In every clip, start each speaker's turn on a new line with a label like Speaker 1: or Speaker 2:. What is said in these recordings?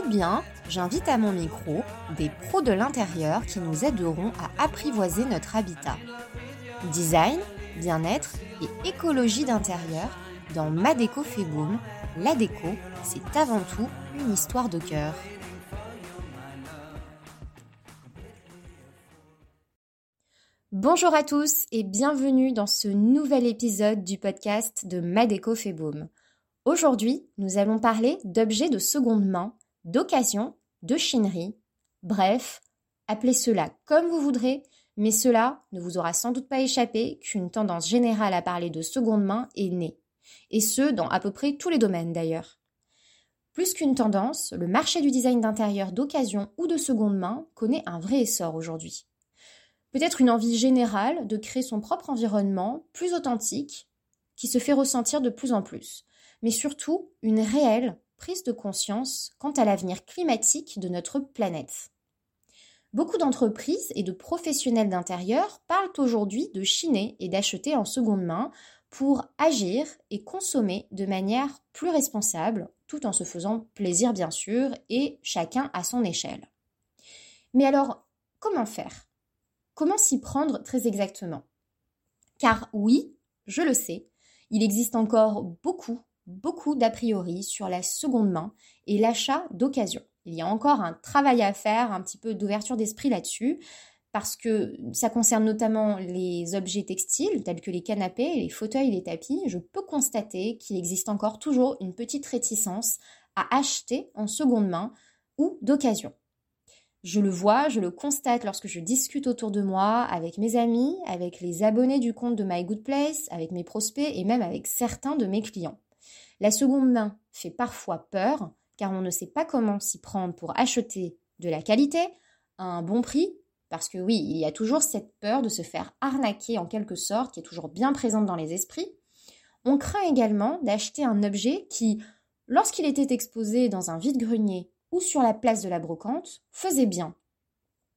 Speaker 1: Ou bien, j'invite à mon micro des pros de l'intérieur qui nous aideront à apprivoiser notre habitat. Design, bien-être et écologie d'intérieur dans Ma déco fait boom. La déco, c'est avant tout une histoire de cœur. Bonjour à tous et bienvenue dans ce nouvel épisode du podcast de Ma déco fait boom. Aujourd'hui, nous allons parler d'objets de seconde main, d'occasion, de chinerie, bref, appelez cela comme vous voudrez, mais cela ne vous aura sans doute pas échappé qu'une tendance générale à parler de seconde main est née et ce, dans à peu près tous les domaines d'ailleurs. Plus qu'une tendance, le marché du design d'intérieur d'occasion ou de seconde main connaît un vrai essor aujourd'hui. Peut-être une envie générale de créer son propre environnement plus authentique, qui se fait ressentir de plus en plus, mais surtout une réelle prise de conscience quant à l'avenir climatique de notre planète. Beaucoup d'entreprises et de professionnels d'intérieur parlent aujourd'hui de chiner et d'acheter en seconde main pour agir et consommer de manière plus responsable, tout en se faisant plaisir bien sûr, et chacun à son échelle. Mais alors, comment faire? Comment s'y prendre très exactement? Car oui, je le sais, il existe encore beaucoup, beaucoup d'a priori sur la seconde main et l'achat d'occasion. Il y a encore un travail à faire, un petit peu d'ouverture d'esprit là-dessus, parce que ça concerne notamment les objets textiles tels que les canapés, les fauteuils, les tapis, je peux constater qu'il existe encore toujours une petite réticence à acheter en seconde main ou d'occasion. Je le vois, je le constate lorsque je discute autour de moi avec mes amis, avec les abonnés du compte de My Good Place, avec mes prospects et même avec certains de mes clients. La seconde main fait parfois peur car on ne sait pas comment s'y prendre pour acheter de la qualité, à un bon prix parce que oui, il y a toujours cette peur de se faire arnaquer en quelque sorte, qui est toujours bien présente dans les esprits. On craint également d'acheter un objet qui, lorsqu'il était exposé dans un vide-grenier ou sur la place de la brocante, faisait bien.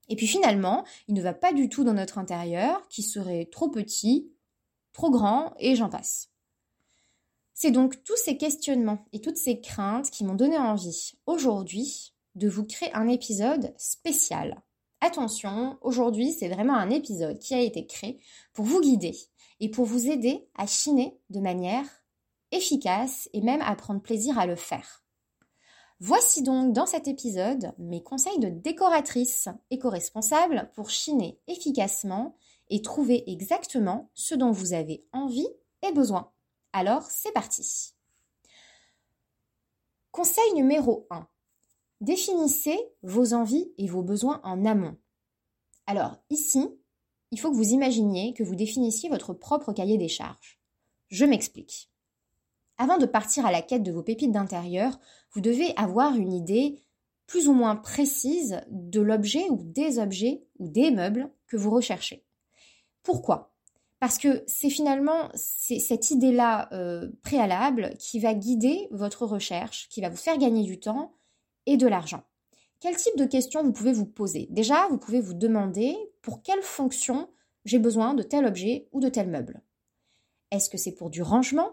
Speaker 1: Et puis finalement, il ne va pas du tout dans notre intérieur, qui serait trop petit, trop grand, et j'en passe. C'est donc tous ces questionnements et toutes ces craintes qui m'ont donné envie, aujourd'hui, de vous créer un épisode spécial Attention, aujourd'hui c'est vraiment un épisode qui a été créé pour vous guider et pour vous aider à chiner de manière efficace et même à prendre plaisir à le faire. Voici donc dans cet épisode mes conseils de décoratrice éco-responsable pour chiner efficacement et trouver exactement ce dont vous avez envie et besoin. Alors c'est parti. Conseil numéro 1. Définissez vos envies et vos besoins en amont. Alors ici, il faut que vous imaginiez que vous définissiez votre propre cahier des charges. Je m'explique. Avant de partir à la quête de vos pépites d'intérieur, vous devez avoir une idée plus ou moins précise de l'objet ou des objets ou des meubles que vous recherchez. Pourquoi? Parce que c'est finalement cette idée-là euh, préalable qui va guider votre recherche, qui va vous faire gagner du temps et de l'argent. Quel type de questions vous pouvez vous poser? Déjà, vous pouvez vous demander pour quelle fonction j'ai besoin de tel objet ou de tel meuble. Est-ce que c'est pour du rangement?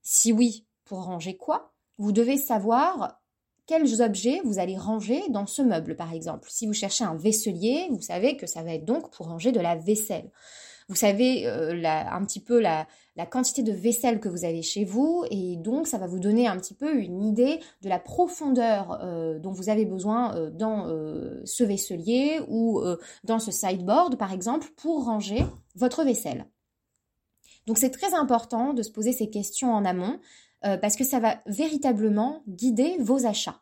Speaker 1: Si oui, pour ranger quoi? Vous devez savoir quels objets vous allez ranger dans ce meuble, par exemple. Si vous cherchez un vaisselier, vous savez que ça va être donc pour ranger de la vaisselle. Vous savez euh, un petit peu la, quantité de vaisselle que vous avez chez vous et donc ça va vous donner un petit peu une idée de la profondeur euh, dont vous avez besoin euh, dans ce vaisselier ou dans ce sideboard par exemple pour ranger votre vaisselle. Donc c'est très important de se poser ces questions en amont parce que ça va véritablement guider vos achats.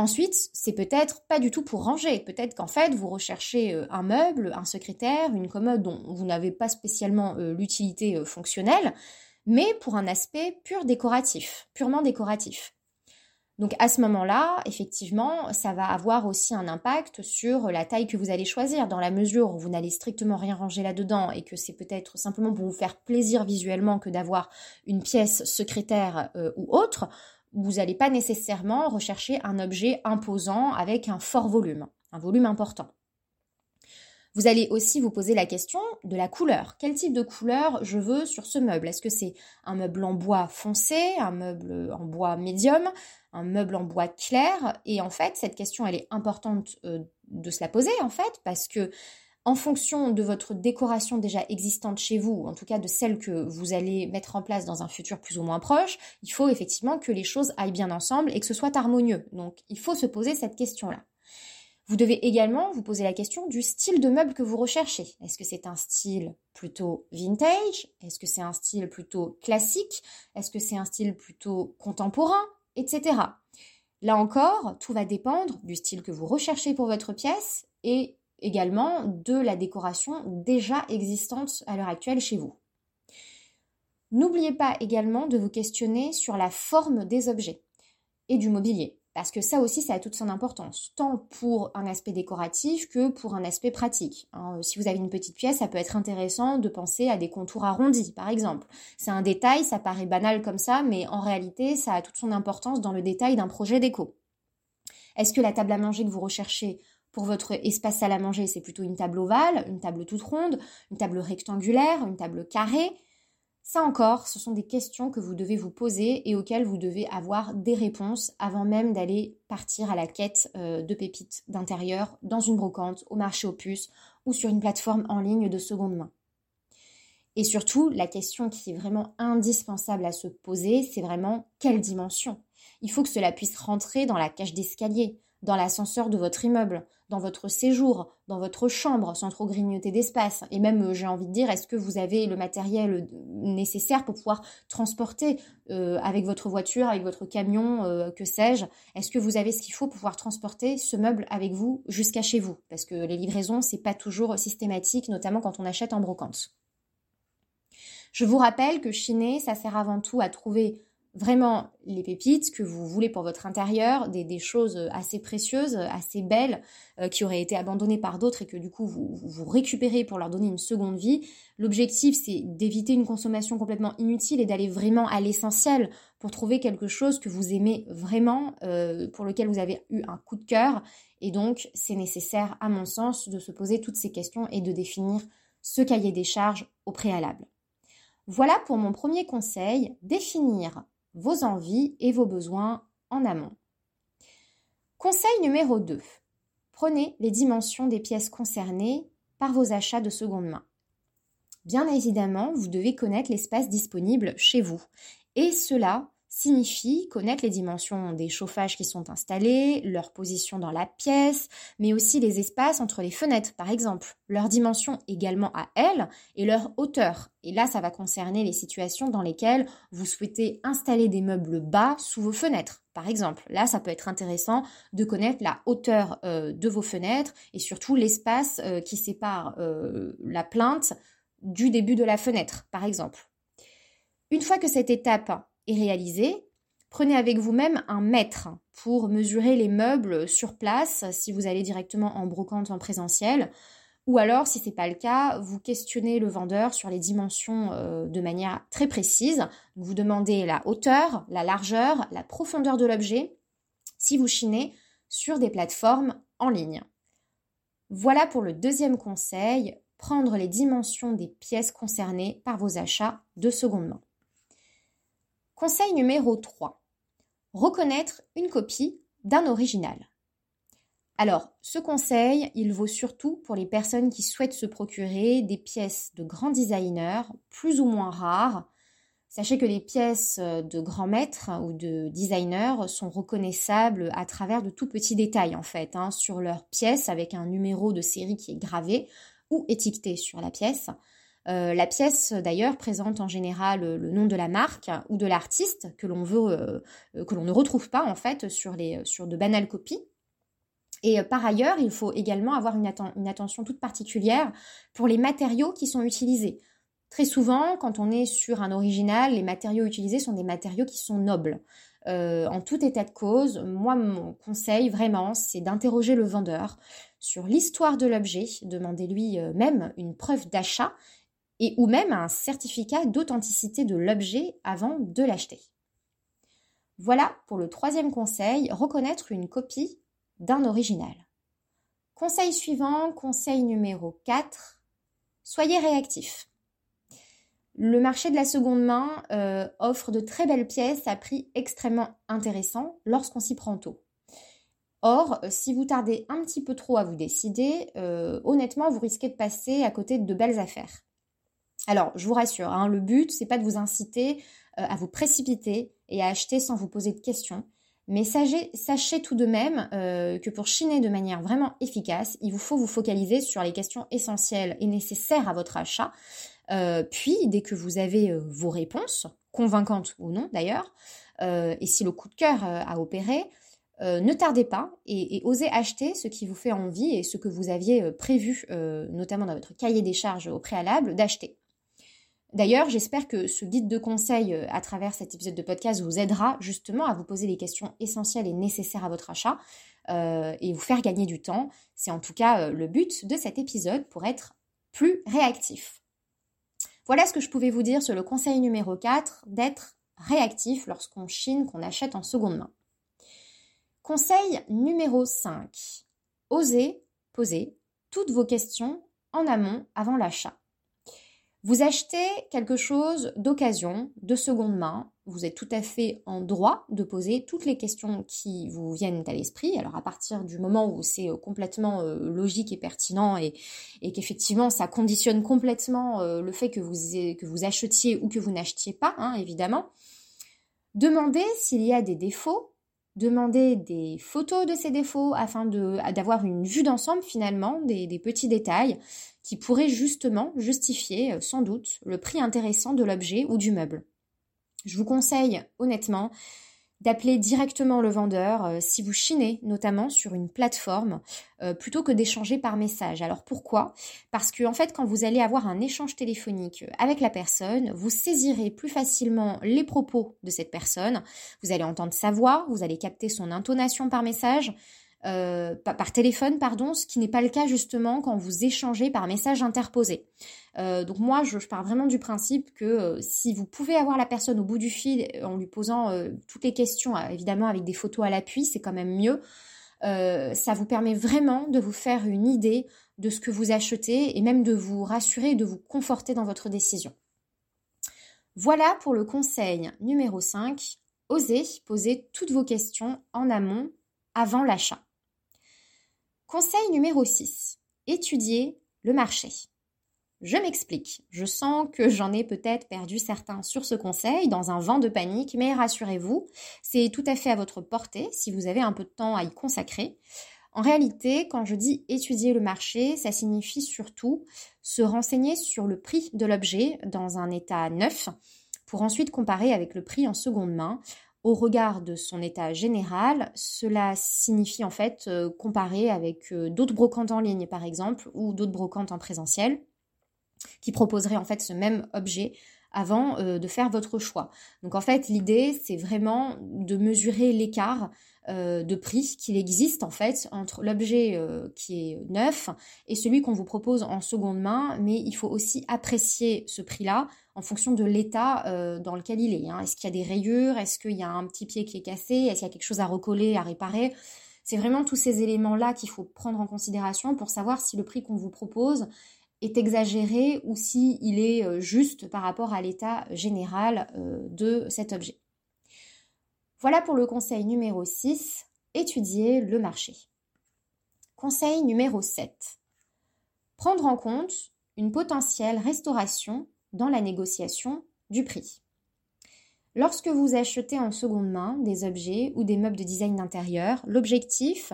Speaker 1: Ensuite, c'est peut-être pas du tout pour ranger. Peut-être qu'en fait, vous recherchez euh, un meuble, un secrétaire, une commode dont vous n'avez pas spécialement euh, l'utilité euh, fonctionnelle, mais pour un aspect pur décoratif, purement décoratif. Donc à ce moment-là, effectivement, ça va avoir aussi un impact sur la taille que vous allez choisir, dans la mesure où vous n'allez strictement rien ranger là-dedans et que c'est peut-être simplement pour vous faire plaisir visuellement que d'avoir une pièce secrétaire ou autre, vous n'allez pas nécessairement rechercher un objet imposant avec un fort volume, un volume important. Vous allez aussi vous poser la question de la couleur. Quel type de couleur je veux sur ce meuble? Est-ce que c'est un meuble en bois foncé, un meuble en bois médium, un meuble en bois clair? Et en fait, cette question, elle est importante euh, de se la poser, en fait, parce que en fonction de votre décoration déjà existante chez vous, en tout cas de celle que vous allez mettre en place dans un futur plus ou moins proche, il faut effectivement que les choses aillent bien ensemble et que ce soit harmonieux. Donc, il faut se poser cette question-là. Vous devez également vous poser la question du style de meuble que vous recherchez. Est-ce que c'est un style plutôt vintage? Est-ce que c'est un style plutôt classique? Est-ce que c'est un style plutôt contemporain? Etc. Là encore, tout va dépendre du style que vous recherchez pour votre pièce et également de la décoration déjà existante à l'heure actuelle chez vous. N'oubliez pas également de vous questionner sur la forme des objets et du mobilier. Parce que ça aussi, ça a toute son importance, tant pour un aspect décoratif que pour un aspect pratique. Hein. si vous avez une petite pièce, ça peut être intéressant de penser à des contours arrondis, par exemple. C'est un détail, ça paraît banal comme ça, mais en réalité, ça a toute son importance dans le détail d'un projet déco. Est-ce que la table à manger que vous recherchez pour votre espace salle à manger, c'est plutôt une table ovale, une table toute ronde, une table rectangulaire, une table carrée. Ça encore, ce sont des questions que vous devez vous poser et auxquelles vous devez avoir des réponses avant même d'aller partir à la quête euh, de pépites d'intérieur dans une brocante, au marché aux puces ou sur une plateforme en ligne de seconde main. Et surtout, la question qui est vraiment indispensable à se poser, c'est vraiment quelle dimension. Il faut que cela puisse rentrer dans la cage d'escalier, dans l'ascenseur de votre immeuble, dans votre séjour, dans votre chambre, sans trop grignoter d'espace. Et même, euh, j'ai envie de dire, est-ce que vous avez le matériel euh, nécessaire pour pouvoir transporter euh, avec votre voiture, avec votre camion, que sais-je? Est-ce que vous avez ce qu'il faut pour pouvoir transporter ce meuble avec vous jusqu'à chez vous? Parce que les livraisons, c'est pas toujours systématique, notamment quand on achète en brocante. Je vous rappelle que chiner, ça sert avant tout à trouver vraiment les pépites que vous voulez pour votre intérieur, des, choses assez précieuses, assez belles, euh, qui auraient été abandonnées par d'autres et que du coup vous, vous récupérez pour leur donner une seconde vie. L'objectif c'est d'éviter une consommation complètement inutile et d'aller vraiment à l'essentiel pour trouver quelque chose que vous aimez vraiment, euh, pour lequel vous avez eu un coup de cœur. Et donc c'est nécessaire à mon sens de se poser toutes ces questions et de définir ce cahier des charges au préalable. Voilà pour mon premier conseil, définir vos envies et vos besoins en amont. Conseil numéro 2. Prenez les dimensions des pièces concernées par vos achats de seconde main. Bien évidemment, vous devez connaître l'espace disponible chez vous. Et cela signifie connaître les dimensions des chauffages qui sont installés, leur position dans la pièce, mais aussi les espaces entre les fenêtres, par exemple, leur dimension également à elles et leur hauteur. Et là, ça va concerner les situations dans lesquelles vous souhaitez installer des meubles bas sous vos fenêtres. Par exemple, là, ça peut être intéressant de connaître la hauteur euh, de vos fenêtres et surtout l'espace euh, qui sépare euh, la plainte du début de la fenêtre, par exemple. Une fois que cette étape réaliser, prenez avec vous-même un mètre pour mesurer les meubles sur place si vous allez directement en brocante en présentiel. Ou alors, si ce n'est pas le cas, vous questionnez le vendeur sur les dimensions euh, de manière très précise. Vous demandez la hauteur, la largeur, la profondeur de l'objet si vous chinez sur des plateformes en ligne. Voilà pour le deuxième conseil, prendre les dimensions des pièces concernées par vos achats de seconde main. Conseil numéro 3. Reconnaître une copie d'un original. Alors, ce conseil, il vaut surtout pour les personnes qui souhaitent se procurer des pièces de grands designers, plus ou moins rares. Sachez que les pièces de grands maîtres ou de designers sont reconnaissables à travers de tout petits détails en fait, hein, sur leur pièce avec un numéro de série qui est gravé ou étiqueté sur la pièce. Euh, la pièce, d'ailleurs, présente en général le nom de la marque ou de l'artiste que l'on veut, euh, que l'on ne retrouve pas en fait sur, les, sur de banales copies. Et euh, par ailleurs, il faut également avoir une, une, attention toute particulière pour les matériaux qui sont utilisés. Très souvent, quand on est sur un original, les matériaux utilisés sont des matériaux qui sont nobles. en tout état de cause, moi, mon conseil vraiment, c'est d'interroger le vendeur sur l'histoire de l'objet. Demandez-lui même une preuve d'achat et ou même un certificat d'authenticité de l'objet avant de l'acheter. Voilà pour le troisième conseil, reconnaître une copie d'un original. Conseil suivant, conseil numéro 4, soyez réactif. Le marché de la seconde main euh, offre de très belles pièces à prix extrêmement intéressant lorsqu'on s'y prend tôt. Or, si vous tardez un petit peu trop à vous décider, euh, honnêtement, vous risquez de passer à côté de belles affaires. Alors, je vous rassure, hein, le but, c'est pas de vous inciter euh, à vous précipiter et à acheter sans vous poser de questions. Mais sachez, tout de même euh, que pour chiner de manière vraiment efficace, il vous faut vous focaliser sur les questions essentielles et nécessaires à votre achat. Euh, puis, dès que vous avez vos réponses, convaincantes ou non d'ailleurs, et si le coup de cœur a opéré, ne tardez pas et, et, osez acheter ce qui vous fait envie et ce que vous aviez prévu, notamment dans votre cahier des charges au préalable, d'acheter. D'ailleurs, j'espère que ce guide de conseil euh, à travers cet épisode de podcast vous aidera justement à vous poser les questions essentielles et nécessaires à votre achat euh, et vous faire gagner du temps. C'est en tout cas euh, le but de cet épisode pour être plus réactif. Voilà ce que je pouvais vous dire sur le conseil numéro 4, d'être réactif lorsqu'on chine, qu'on achète en seconde main. Conseil numéro 5, osez poser toutes vos questions en amont avant l'achat. Vous achetez quelque chose d'occasion, de seconde main. Vous êtes tout à fait en droit de poser toutes les questions qui vous viennent à l'esprit. Alors à partir du moment où c'est euh, complètement euh, logique et pertinent et, qu'effectivement ça conditionne complètement euh, le fait que vous, achetiez ou que vous n'achetiez pas, hein, évidemment. Demandez s'il y a des défauts, demandez des photos de ces défauts afin d'avoir une vue d'ensemble finalement des petits détails qui pourrait justement justifier euh, sans doute le prix intéressant de l'objet ou du meuble. Je vous conseille honnêtement d'appeler directement le vendeur euh, si vous chinez notamment sur une plateforme euh, plutôt que d'échanger par message. Alors pourquoi? Parce que en fait quand vous allez avoir un échange téléphonique avec la personne, vous saisirez plus facilement les propos de cette personne, vous allez entendre sa voix, vous allez capter son intonation par message, euh, par téléphone, pardon, ce qui n'est pas le cas justement quand vous échangez par message interposé. Euh, donc moi, je, pars vraiment du principe que euh, si vous pouvez avoir la personne au bout du fil en lui posant toutes les questions, évidemment avec des photos à l'appui, c'est quand même mieux. ça vous permet vraiment de vous faire une idée de ce que vous achetez et même de vous rassurer et de vous conforter dans votre décision. Voilà pour le conseil numéro 5. Osez poser toutes vos questions en amont avant l'achat. Conseil numéro 6. Étudier le marché. Je m'explique. Je sens que j'en ai peut-être perdu certains sur ce conseil dans un vent de panique, mais rassurez-vous, c'est tout à fait à votre portée si vous avez un peu de temps à y consacrer. En réalité, quand je dis étudier le marché, ça signifie surtout se renseigner sur le prix de l'objet dans un état neuf pour ensuite comparer avec le prix en seconde main au regard de son état général, cela signifie en fait euh, comparer avec euh, d'autres brocantes en ligne par exemple ou d'autres brocantes en présentiel qui proposeraient en fait ce même objet avant euh, de faire votre choix. Donc en fait l'idée c'est vraiment de mesurer l'écart de prix qu'il existe en fait entre l'objet qui est neuf et celui qu'on vous propose en seconde main, mais il faut aussi apprécier ce prix-là en fonction de l'état euh, dans lequel il est. Hein. Est-ce qu'il y a des rayures? Est-ce qu'il y a un petit pied qui est cassé? Est-ce qu'il y a quelque chose à recoller, à réparer? C'est vraiment tous ces éléments-là qu'il faut prendre en considération pour savoir si le prix qu'on vous propose est exagéré ou si est euh, juste par rapport à l'état général euh, de cet objet. Voilà pour le conseil numéro 6, étudier le marché. Conseil numéro 7. Prendre en compte une potentielle restauration dans la négociation du prix. Lorsque vous achetez en seconde main des objets ou des meubles de design d'intérieur, l'objectif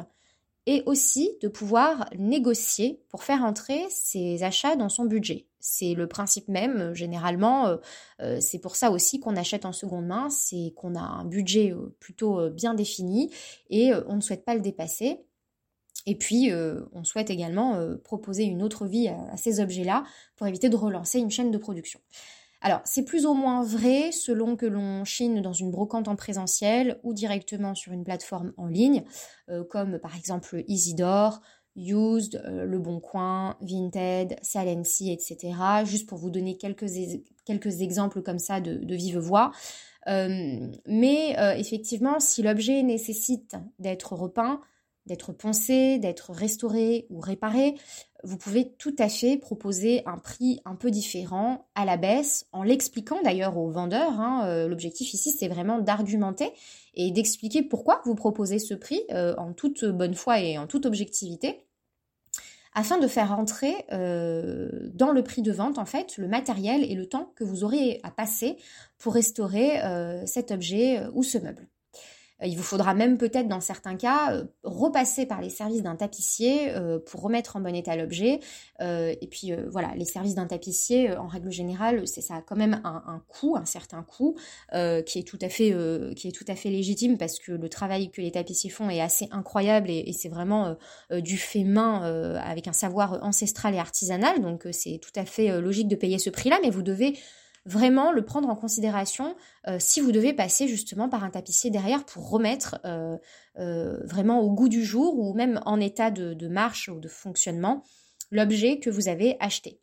Speaker 1: est aussi de pouvoir négocier pour faire entrer ces achats dans son budget. C'est le principe même, généralement, euh, euh, c'est pour ça aussi qu'on achète en seconde main, c'est qu'on a un budget euh, plutôt bien défini et on ne souhaite pas le dépasser. Et puis, euh, on souhaite également euh, proposer une autre vie à, ces objets-là pour éviter de relancer une chaîne de production. Alors, c'est plus ou moins vrai selon que l'on chine dans une brocante en présentiel ou directement sur une plateforme en ligne, euh, comme par exemple Isidore, Used, Le Bon Coin, Vinted, Salency, etc. Juste pour vous donner quelques, quelques exemples comme ça de, vive voix. Mais effectivement, si l'objet nécessite d'être repeint, d'être poncé, d'être restauré ou réparé, vous pouvez tout à fait proposer un prix un peu différent à la baisse, en l'expliquant d'ailleurs aux vendeurs. Hein. Euh, l'objectif ici, c'est vraiment d'argumenter et d'expliquer pourquoi vous proposez ce prix euh, en toute bonne foi et en toute objectivité afin de faire entrer euh, dans le prix de vente en fait le matériel et le temps que vous aurez à passer pour restaurer cet objet ou ce meuble. Euh, il vous faudra même peut-être dans certains cas euh, repasser par les services d'un tapissier euh, pour remettre en bon état l'objet. et puis voilà, les services d'un tapissier, en règle générale, c'est ça a quand même un, coût, un certain coût, qui est tout à fait légitime parce que le travail que les tapissiers font est assez incroyable et, et c'est vraiment du fait main avec un savoir ancestral et artisanal. Donc c'est tout à fait logique de payer ce prix-là, mais vous devez vraiment le prendre en considération euh, si vous devez passer justement par un tapissier derrière pour remettre euh, euh, vraiment au goût du jour ou même en état de, marche ou de fonctionnement l'objet que vous avez acheté.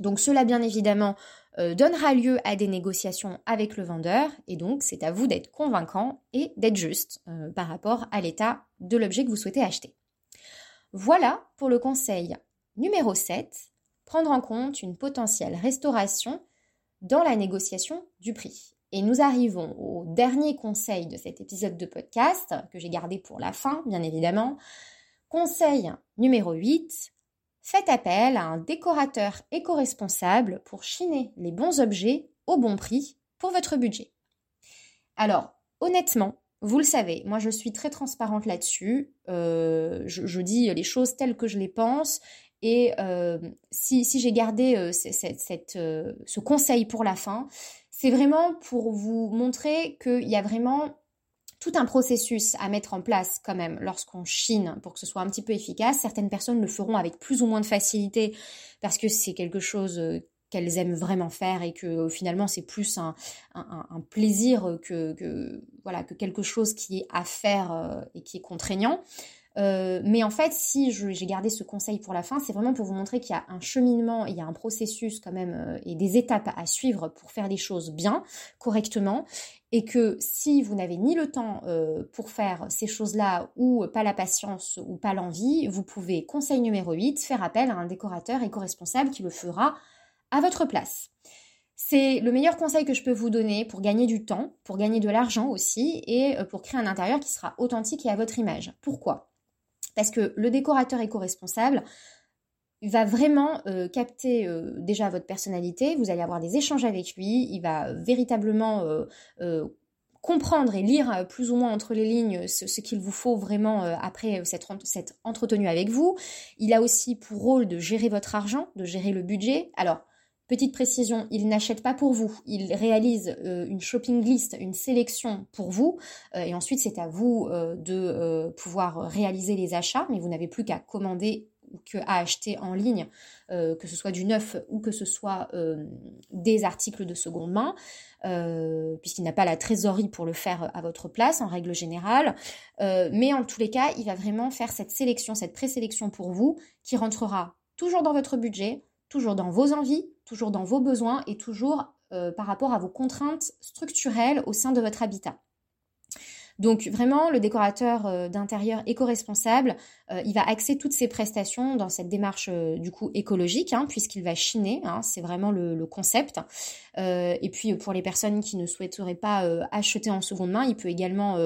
Speaker 1: Donc cela bien évidemment donnera lieu à des négociations avec le vendeur et donc c'est à vous d'être convaincant et d'être juste par rapport à l'état de l'objet que vous souhaitez acheter. Voilà pour le conseil numéro 7, prendre en compte une potentielle restauration dans la négociation du prix. Et nous arrivons au dernier conseil de cet épisode de podcast, que j'ai gardé pour la fin, bien évidemment. Conseil numéro 8, faites appel à un décorateur éco-responsable pour chiner les bons objets au bon prix pour votre budget. Alors, honnêtement, vous le savez, moi je suis très transparente là-dessus. Euh, je, je, dis les choses telles que je les pense et euh, si, j'ai gardé euh, euh, ce conseil pour la fin, c'est vraiment pour vous montrer qu'il y a vraiment tout un processus à mettre en place quand même lorsqu'on chine pour que ce soit un petit peu efficace. Certaines personnes le feront avec plus ou moins de facilité parce que c'est quelque chose qu'elles aiment vraiment faire et que finalement c'est plus un, plaisir que, voilà, que quelque chose qui est à faire et qui est contraignant. Euh, mais en fait, si j'ai gardé ce conseil pour la fin, c'est vraiment pour vous montrer qu'il y a un cheminement, il y a un processus quand même euh, et des étapes à suivre pour faire les choses bien, correctement, et que si vous n'avez ni le temps euh, pour faire ces choses-là ou pas la patience ou pas l'envie, vous pouvez, conseil numéro 8, faire appel à un décorateur éco-responsable qui le fera à votre place. C'est le meilleur conseil que je peux vous donner pour gagner du temps, pour gagner de l'argent aussi et pour créer un intérieur qui sera authentique et à votre image. Pourquoi? Parce que le décorateur éco-responsable va vraiment euh, capter euh, déjà votre personnalité, vous allez avoir des échanges avec lui, il va véritablement euh, comprendre et lire plus ou moins entre les lignes ce, qu'il vous faut vraiment après cette, cette entretenue avec vous. Il a aussi pour rôle de gérer votre argent, de gérer le budget. Alors, Petite précision, il n'achète pas pour vous, il réalise euh, une shopping list, une sélection pour vous, euh, et ensuite c'est à vous euh, de pouvoir réaliser les achats, mais vous n'avez plus qu'à commander ou qu'à acheter en ligne, que ce soit du neuf ou que ce soit des articles de seconde main, puisqu'il n'a pas la trésorerie pour le faire à votre place en règle générale. mais en tous les cas, il va vraiment faire cette sélection, cette présélection pour vous, qui rentrera toujours dans votre budget, toujours dans vos envies, toujours dans vos besoins et toujours euh, par rapport à vos contraintes structurelles au sein de votre habitat. Donc vraiment, le décorateur euh, d'intérieur éco-responsable, euh, il va axer toutes ses prestations dans cette démarche du coup écologique, hein, puisqu'il va chiner, hein, c'est vraiment le, concept. et puis pour les personnes qui ne souhaiteraient pas acheter en seconde main, il peut également,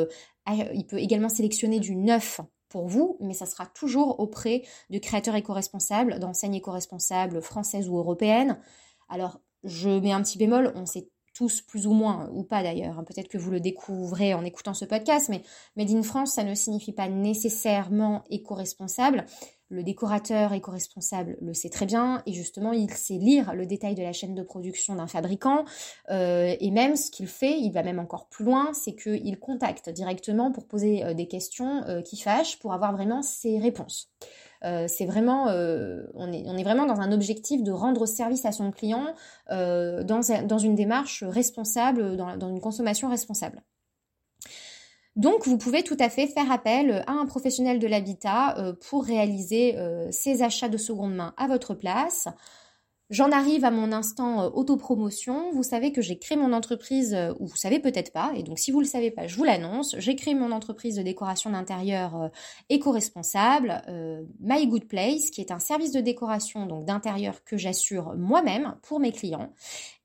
Speaker 1: il peut également sélectionner du neuf vous, mais ça sera toujours auprès de créateurs éco-responsables, d'enseignes éco-responsables françaises ou européennes. Alors, je mets un petit bémol, on sait tous plus ou moins, ou pas d'ailleurs, hein, peut-être que vous le découvrez en écoutant ce podcast, mais Made in France, ça ne signifie pas nécessairement éco-responsable. Le décorateur éco-responsable le sait très bien et justement il sait lire le détail de la chaîne de production d'un fabricant euh, et même ce qu'il fait, il va même encore plus loin, c'est qu'il contacte directement pour poser euh, des questions euh, qui fâchent pour avoir vraiment ses réponses. C'est vraiment, on, est, on, est, vraiment dans un objectif de rendre service à son client dans, dans, une démarche responsable, dans, dans une consommation responsable. Donc, vous pouvez tout à fait faire appel à un professionnel de l'habitat euh, pour réaliser euh, ces achats de seconde main à votre place. J'en arrive à mon instant euh, autopromotion. Vous savez que j'ai créé mon entreprise, euh, ou vous savez peut-être pas, et donc si vous le savez pas, je vous l'annonce. J'ai créé mon entreprise de décoration d'intérieur euh, éco-responsable, My Good Place, qui est un service de décoration donc d'intérieur que j'assure moi-même pour mes clients.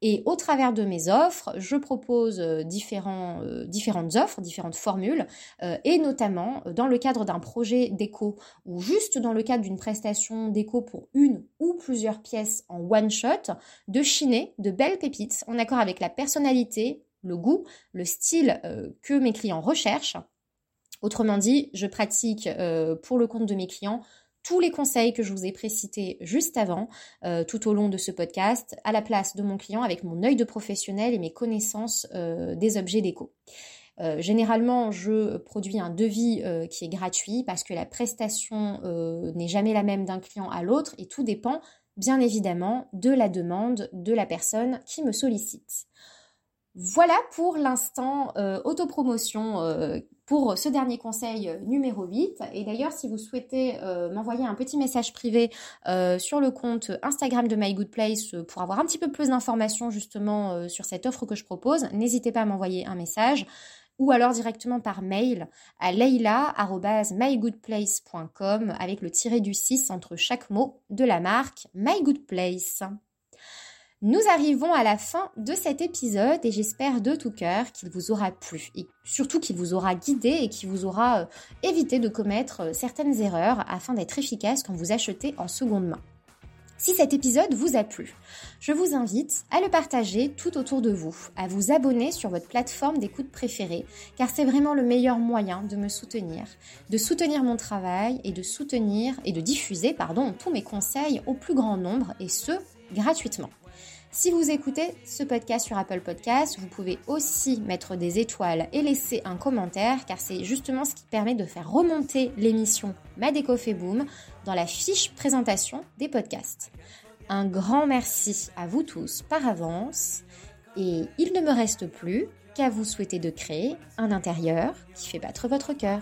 Speaker 1: Et au travers de mes offres, je propose différents, différentes offres, différentes formules, et notamment dans le cadre d'un projet déco ou juste dans le cadre d'une prestation déco pour une ou plusieurs pièces en one shot, de chiner de belles pépites en accord avec la personnalité, le goût, le style euh, que mes clients recherchent. Autrement dit, je pratique euh, pour le compte de mes clients tous les conseils que je vous ai précités juste avant, euh, tout au long de ce podcast, à la place de mon client avec mon œil de professionnel et mes connaissances des objets déco. généralement, je produis un devis qui est gratuit parce que la prestation n'est jamais la même d'un client à l'autre et tout dépend bien évidemment de la demande de la personne qui me sollicite. Voilà pour l'instant euh, autopromotion euh, pour ce dernier conseil euh, numéro 8. Et d'ailleurs, si vous souhaitez m'envoyer un petit message privé sur le compte Instagram de My Good Place pour avoir un petit peu plus d'informations justement sur cette offre que je propose, n'hésitez pas à m'envoyer un message ou alors directement par mail à leila.mygoodplace.com avec le tiré du 6 entre chaque mot de la marque My Good Place. Nous arrivons à la fin de cet épisode et j'espère de tout cœur qu'il vous aura plu et surtout qu'il vous aura guidé et qu'il vous aura euh, évité de commettre euh, certaines erreurs afin d'être efficace quand vous achetez en seconde main. Si cet épisode vous a plu, je vous invite à le partager tout autour de vous, à vous abonner sur votre plateforme d'écoute préférée, car c'est vraiment le meilleur moyen de me soutenir, de soutenir mon travail et de soutenir et de diffuser pardon, tous mes conseils au plus grand nombre et ce, gratuitement. Si vous écoutez ce podcast sur Apple Podcast, vous pouvez aussi mettre des étoiles et laisser un commentaire car c'est justement ce qui permet de faire remonter l'émission Madeco fait boom dans la fiche présentation des podcasts. Un grand merci à vous tous par avance et il ne me reste plus qu'à vous souhaiter de créer un intérieur qui fait battre votre cœur.